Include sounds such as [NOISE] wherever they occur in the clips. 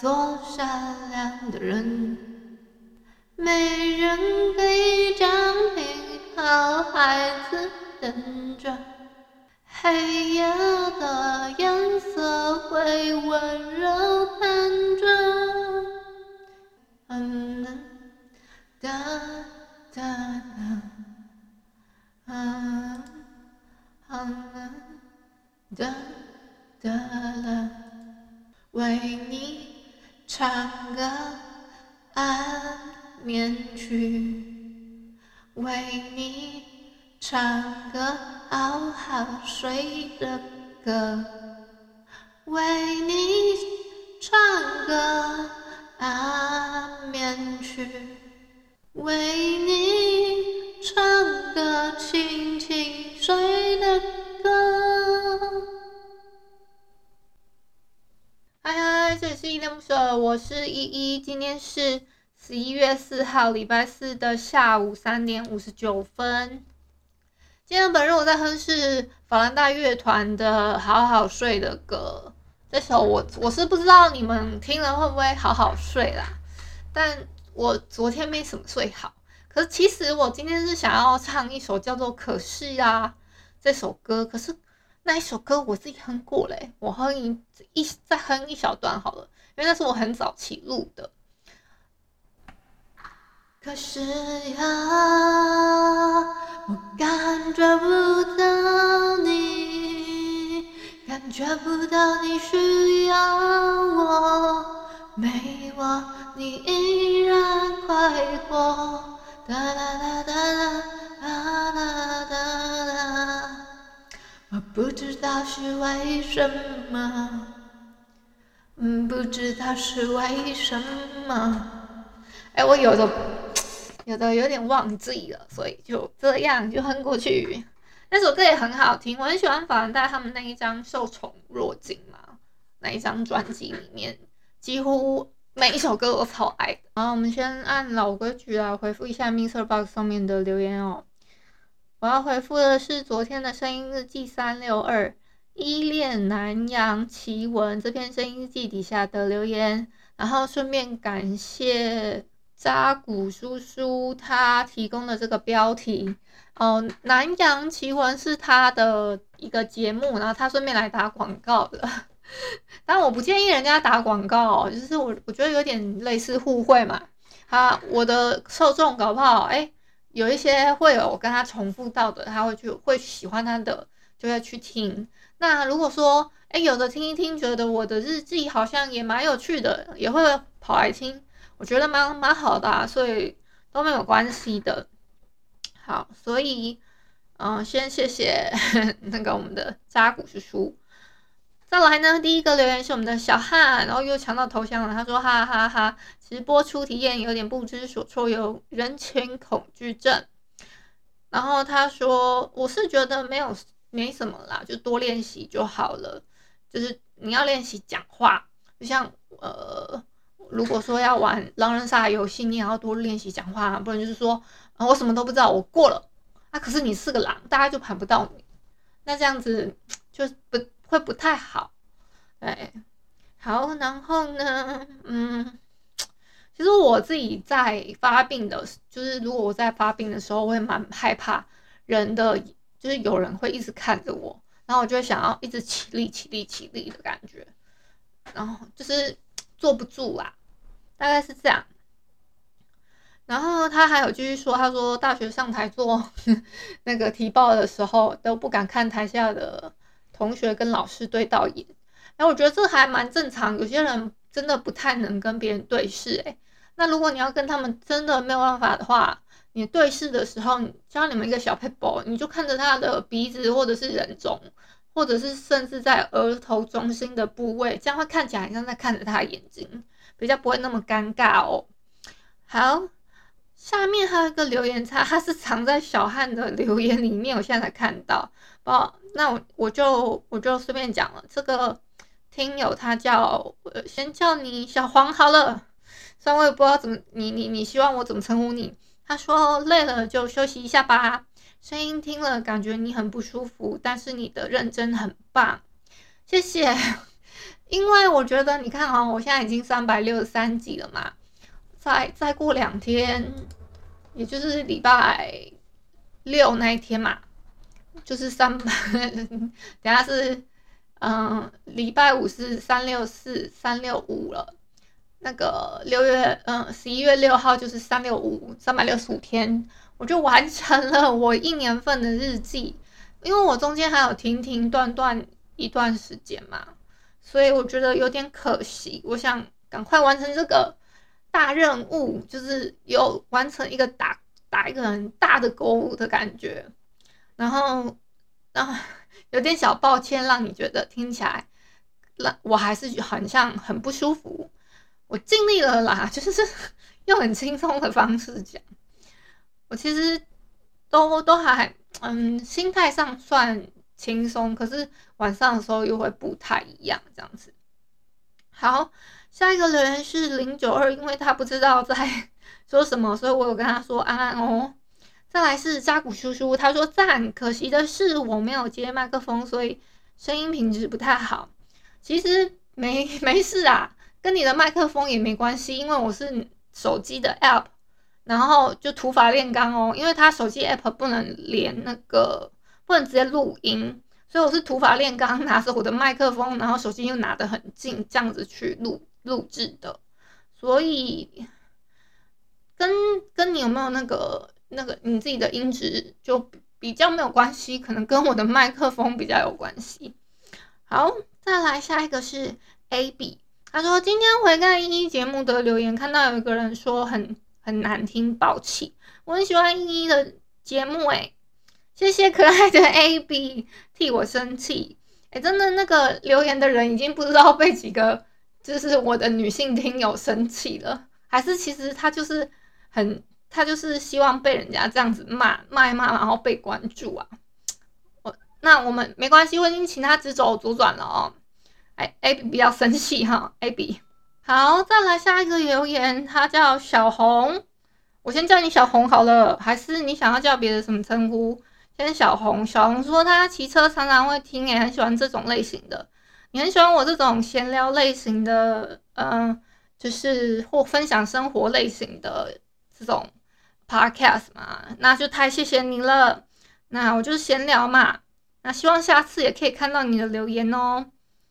做善良的人，没人可以讲你好孩子等着，黑夜的颜色会温柔看着，嗯哒哒哒，嗯嗯哒。的了，为你唱个安眠曲，为你唱个好好睡的歌，为你唱个安眠曲，为你唱个轻轻睡的歌。是依依恋不舍，我是依依。今天是十一月四号，礼拜四的下午三点五十九分。今天本日我在哼是法兰大乐团的《好好睡》的歌。这首我我是不知道你们听了会不会好好睡啦，但我昨天没什么睡好。可是其实我今天是想要唱一首叫做《可是呀》这首歌，可是。那一首歌我自己哼过嘞，我哼一一再哼一小段好了，因为那是我很早期录的。可是呀，我感觉不到你，感觉不到你需要我，没我你依然快活。哒哒道是为什么，嗯，不知道是为什么。哎，我有的有的有点忘记了，所以就这样就哼过去。那首歌也很好听，我很喜欢法兰黛他们那一张《受宠若惊》嘛，那一张专辑里面几乎每一首歌我超爱的。然后我们先按老规矩来回复一下 MrBox 上面的留言哦。我要回复的是昨天的声音日记三六二依恋南洋奇闻。这篇声音日记底下的留言，然后顺便感谢扎古叔叔他提供的这个标题。哦，南洋奇闻是他的一个节目，然后他顺便来打广告的，[LAUGHS] 但我不建议人家打广告，就是我我觉得有点类似互惠嘛，他我的受众搞不好哎。有一些会有跟他重复到的，他会去会喜欢他的，就会去听。那如果说，哎，有的听一听，觉得我的日记好像也蛮有趣的，也会跑来听，我觉得蛮蛮好的啊，所以都没有关系的。好，所以，嗯、先谢谢 [LAUGHS] 那个我们的扎古叔叔。再来呢，第一个留言是我们的小汉，然后又抢到头像了。他说：“哈哈哈哈，其实播出体验有点不知所措，有人群恐惧症。”然后他说：“我是觉得没有没什么啦，就多练习就好了。就是你要练习讲话，就像呃，如果说要玩狼人杀游戏，你也要多练习讲话，不然就是说啊，我什么都不知道，我过了啊，可是你是个狼，大家就盘不到你，那这样子就不。”会不太好，对，好，然后呢，嗯，其实我自己在发病的，就是如果我在发病的时候，我会蛮害怕人的，就是有人会一直看着我，然后我就想要一直起立、起立、起立的感觉，然后就是坐不住啦，大概是这样。然后他还有继续说，他说大学上台做 [LAUGHS] 那个提报的时候，都不敢看台下的。同学跟老师对到眼，哎，我觉得这还蛮正常。有些人真的不太能跟别人对视，哎，那如果你要跟他们真的没有办法的话，你对视的时候，教你们一个小撇步，你就看着他的鼻子，或者是人中，或者是甚至在额头中心的部位，这样会看起来很像在看着他的眼睛，比较不会那么尴尬哦。好，下面还有一个留言，它它是藏在小汉的留言里面，我现在才看到。哦，那我我就我就随便讲了。这个听友他叫，我先叫你小黄好了。虽然我也不知道怎么，你你你希望我怎么称呼你？他说累了就休息一下吧。声音听了感觉你很不舒服，但是你的认真很棒，谢谢。[LAUGHS] 因为我觉得你看啊，我现在已经三百六十三集了嘛，再再过两天，也就是礼拜六那一天嘛，就是三百，等下是嗯礼拜五是三六四三六五了。那个六月，嗯，十一月六号就是三六五，三百六十五天，我就完成了我一年份的日记。因为我中间还有停停断断一段时间嘛，所以我觉得有点可惜。我想赶快完成这个大任务，就是有完成一个打打一个很大的勾的感觉。然后，然后有点小抱歉，让你觉得听起来，让我还是很像很不舒服。我尽力了啦，就是用很轻松的方式讲。我其实都都还嗯，心态上算轻松，可是晚上的时候又会不太一样这样子。好，下一个留言是零九二，因为他不知道在 [LAUGHS] 说什么，所以我有跟他说安安哦。再来是扎古叔叔，他说赞，可惜的是我没有接麦克风，所以声音品质不太好。其实没 [LAUGHS] 没事啊。跟你的麦克风也没关系，因为我是手机的 app，然后就土法炼钢哦，因为他手机 app 不能连那个，不能直接录音，所以我是土法炼钢，拿着我的麦克风，然后手机又拿得很近，这样子去录录制的，所以跟跟你有没有那个那个你自己的音质就比较没有关系，可能跟我的麦克风比较有关系。好，再来下一个是 AB。他说：“今天回看依依节目的留言，看到有一个人说很很难听，抱歉。我很喜欢依依的节目，诶，谢谢可爱的 [LAUGHS] AB 替我生气。诶，真的那个留言的人已经不知道被几个就是我的女性听友生气了，还是其实他就是很他就是希望被人家这样子骂骂骂，然后被关注啊。我那我们没关系，我已经请他直走左转了哦。”哎，AB 比较生气哈，AB。好，再来下一个留言，他叫小红，我先叫你小红好了，还是你想要叫别的什么称呼？先小红，小红说他骑车常常会听，也很喜欢这种类型的。你很喜欢我这种闲聊类型的，嗯、就是或分享生活类型的这种 podcast 嘛？那就太谢谢你了。那我就是闲聊嘛，那希望下次也可以看到你的留言哦。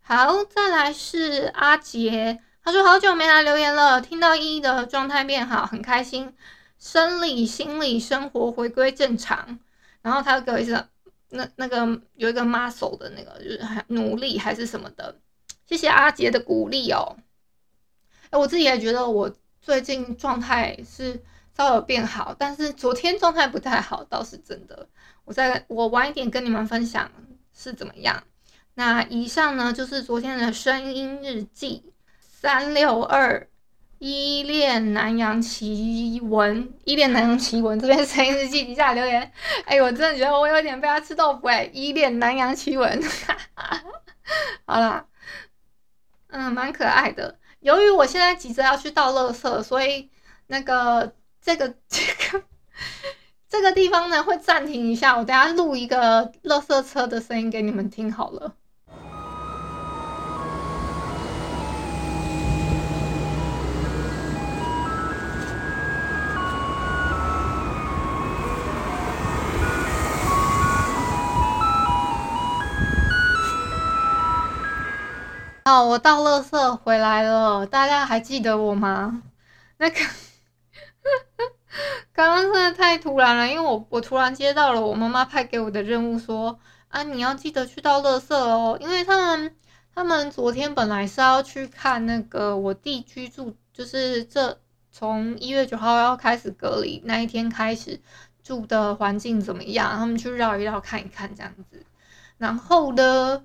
好，再来是阿杰，他说好久没来留言了，听到依依的状态变好，很开心，生理、心理、生活回归正常。然后他又给我一个那那个有一个 muscle 的那个，就是很努力还是什么的，谢谢阿杰的鼓励哦。哎，我自己也觉得我最近状态是稍有变好，但是昨天状态不太好，倒是真的。我在我晚一点跟你们分享是怎么样。那以上呢，就是昨天的声音日记三六二依恋南洋奇闻，依恋南洋奇闻这边声音日记底下留言，[LAUGHS] 哎，我真的觉得我有点被他吃豆腐哎，依恋南洋奇闻，[LAUGHS] 好啦，嗯，蛮可爱的。由于我现在急着要去倒垃圾，所以那个这个这个。[LAUGHS] 这个地方呢，会暂停一下，我等下录一个垃圾车的声音给你们听好了。好，我倒垃圾回来了，大家还记得我吗？那个。[LAUGHS] 刚刚真的太突然了，因为我我突然接到了我妈妈派给我的任务说，啊你要记得去倒垃圾哦，因为他们他们昨天本来是要去看那个我弟居住，就是这从一月九号要开始隔离那一天开始住的环境怎么样，他们去绕一绕看一看这样子，然后呢，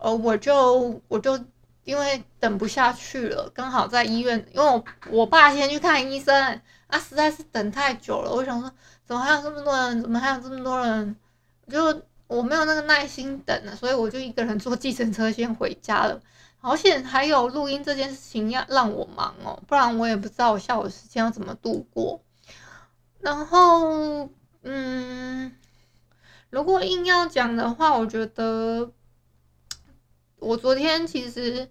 呃我就我就因为等不下去了，刚好在医院，因为我我爸先去看医生，啊，实在是等太久了，我想说，怎么还有这么多人？怎么还有这么多人？就我没有那个耐心等了，所以我就一个人坐计程车先回家了。好险还有录音这件事情要让我忙哦，不然我也不知道我下午时间要怎么度过。然后，嗯。如果硬要讲的话，我觉得我昨天其实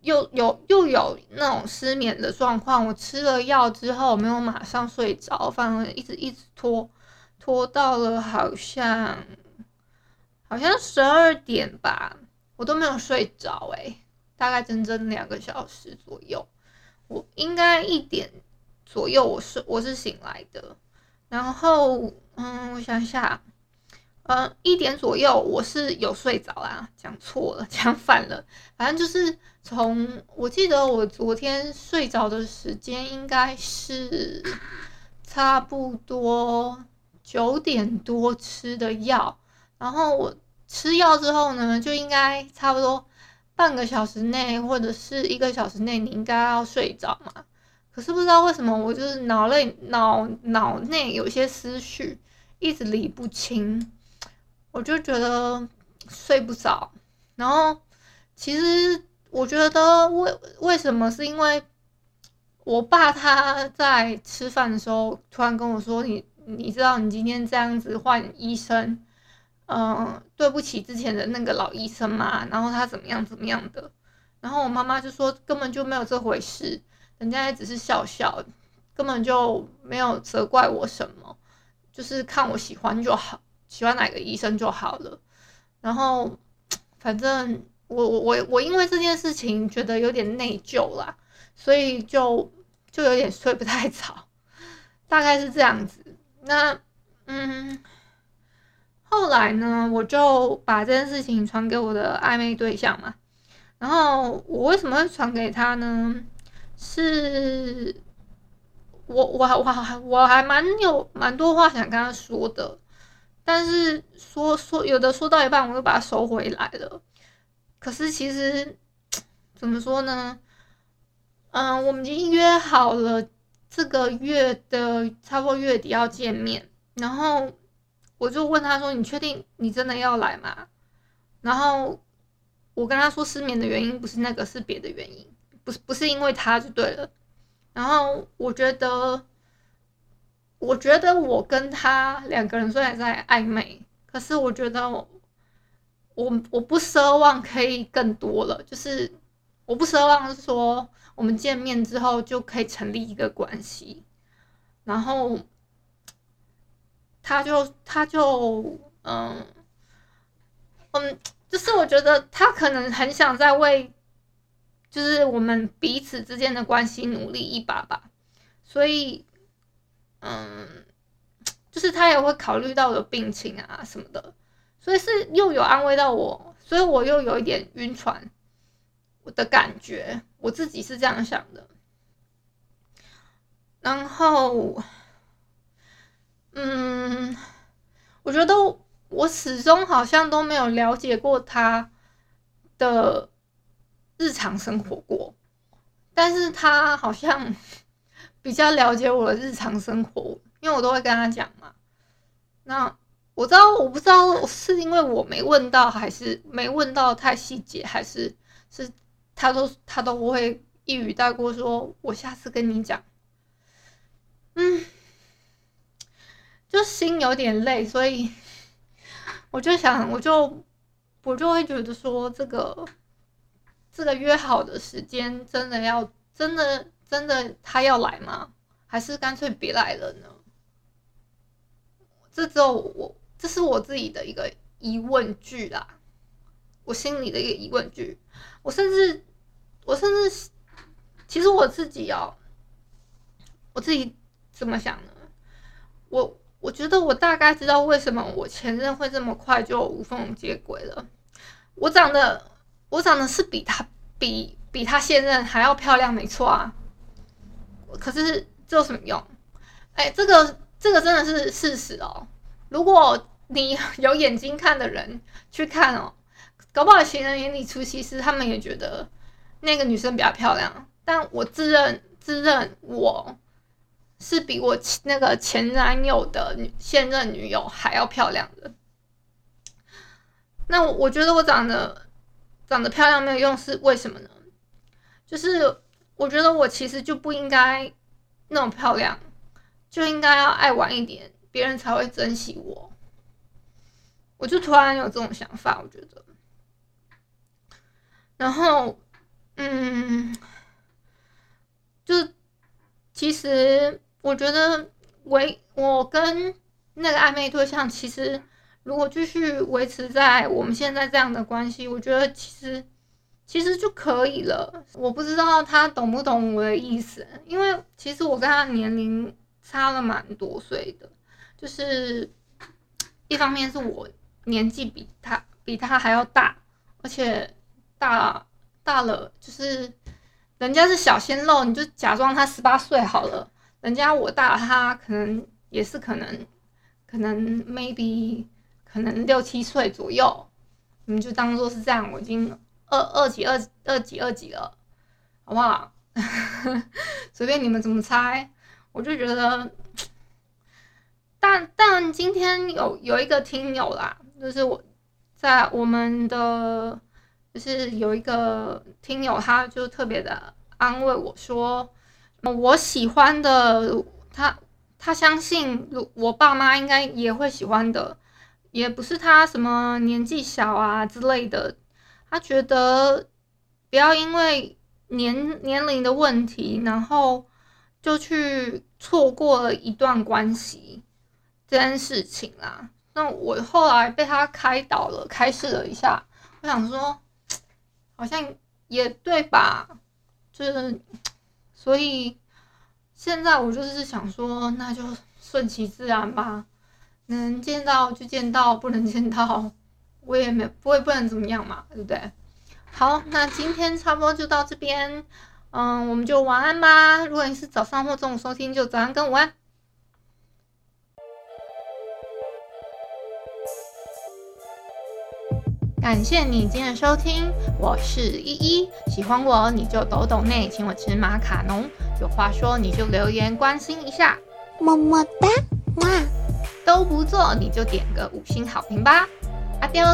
又有又有那种失眠的状况。我吃了药之后没有马上睡着，反而一直一直拖拖到了好像好像十二点吧，我都没有睡着诶，大概整整两个小时左右。我应该一点左右我是我是醒来的，然后。嗯，我想想，呃，一点左右我是有睡着啦，讲错了，[LAUGHS] 讲反了，反正就是从我记得我昨天睡着的时间应该是差不多九点多吃的药，然后我吃药之后呢，就应该差不多半个小时内或者是一个小时内你应该要睡着嘛，可是不知道为什么我就是脑内脑脑内有些思绪。一直理不清，我就觉得睡不着。然后，其实我觉得为为什么是因为我爸他在吃饭的时候突然跟我说：“你你知道你今天这样子换医生，嗯，对不起之前的那个老医生嘛。”然后他怎么样怎么样的。然后我妈妈就说：“根本就没有这回事，人家也只是笑笑，根本就没有责怪我什么。”就是看我喜欢就好，喜欢哪个医生就好了。然后，[TSK] 反正我我我我因为这件事情觉得有点内疚啦，所以就就有点睡不太着，大概是这样子。那嗯，后来呢，我就把这件事情传给我的暧昧对象嘛。然后我为什么会传给他呢？是。我我还我还我还蛮有蛮多话想跟他说的，但是说说有的说到一半我又把它收回来了。可是其实怎么说呢？嗯，我们已经约好了这个月的差不多月底要见面，然后我就问他说：“你确定你真的要来吗？”然后我跟他说失眠的原因不是那个，是别的原因，不是不是因为他就对了。然后我觉得，我觉得我跟他两个人虽然在暧昧，可是我觉得我我不奢望可以更多了，就是我不奢望说我们见面之后就可以成立一个关系。然后他就他就嗯嗯，就是我觉得他可能很想在为。就是我们彼此之间的关系努力一把吧，所以，嗯，就是他也会考虑到我的病情啊什么的，所以是又有安慰到我，所以我又有一点晕船，我的感觉，我自己是这样想的。然后，嗯，我觉得我始终好像都没有了解过他的。日常生活过，但是他好像比较了解我的日常生活，因为我都会跟他讲嘛。那我知道，我不知道是因为我没问到，还是没问到太细节，还是是他都他都不会一语带过，说我下次跟你讲。嗯，就心有点累，所以我就想，我就我就会觉得说这个。这个约好的时间真的要真的真的他要来吗？还是干脆别来了呢？这只有我，这是我自己的一个疑问句啦，我心里的一个疑问句。我甚至我甚至其实我自己哦，我自己怎么想呢？我我觉得我大概知道为什么我前任会这么快就无缝接轨了。我长得。我长得是比他比比他现任还要漂亮，没错啊。可是这有什么用？哎、这个这个真的是事实哦。如果你有眼睛看的人去看哦，搞不好情人眼里出西施，他们也觉得那个女生比较漂亮。但我自认自认我是比我那个前男友的女现任女友还要漂亮的。那我觉得我长得长得漂亮没有用，是为什么呢？就是我觉得我其实就不应该那么漂亮，就应该要爱玩一点，别人才会珍惜我。我就突然有这种想法，我觉得。然后，嗯，就其实我觉得维我跟那个暧昧对象其实。如果继续维持在我们现在这样的关系，我觉得其实其实就可以了。我不知道他懂不懂我的意思，因为其实我跟他年龄差了蛮多岁的，就是一方面是我年纪比他比他还要大，而且大大了，就是人家是小鲜肉，你就假装他十八岁好了，人家我大他可能也是可能可能 maybe。可能六七岁左右，你就当做是这样。我已经二二级二二级二级了，好不好？[LAUGHS] 随便你们怎么猜，我就觉得。但但今天有有一个听友啦，就是我在我们的，就是有一个听友，他就特别的安慰我说，我喜欢的他，他相信我爸妈应该也会喜欢的。也不是他什么年纪小啊之类的，他觉得不要因为年年龄的问题，然后就去错过了一段关系这件事情啦。那我后来被他开导了，开示了一下，我想说，好像也对吧？就是，所以现在我就是想说，那就顺其自然吧。能见到就见到，不能见到，我也没我也不能怎么样嘛，对不对？好，那今天差不多就到这边，嗯，我们就晚安吧。如果你是早上或中午收听，就早安跟午安。感谢你今天的收听，我是依依，喜欢我你就抖抖内，请我吃马卡龙，有话说你就留言关心一下，么么哒，哇。都不做，你就点个五星好评吧阿刁。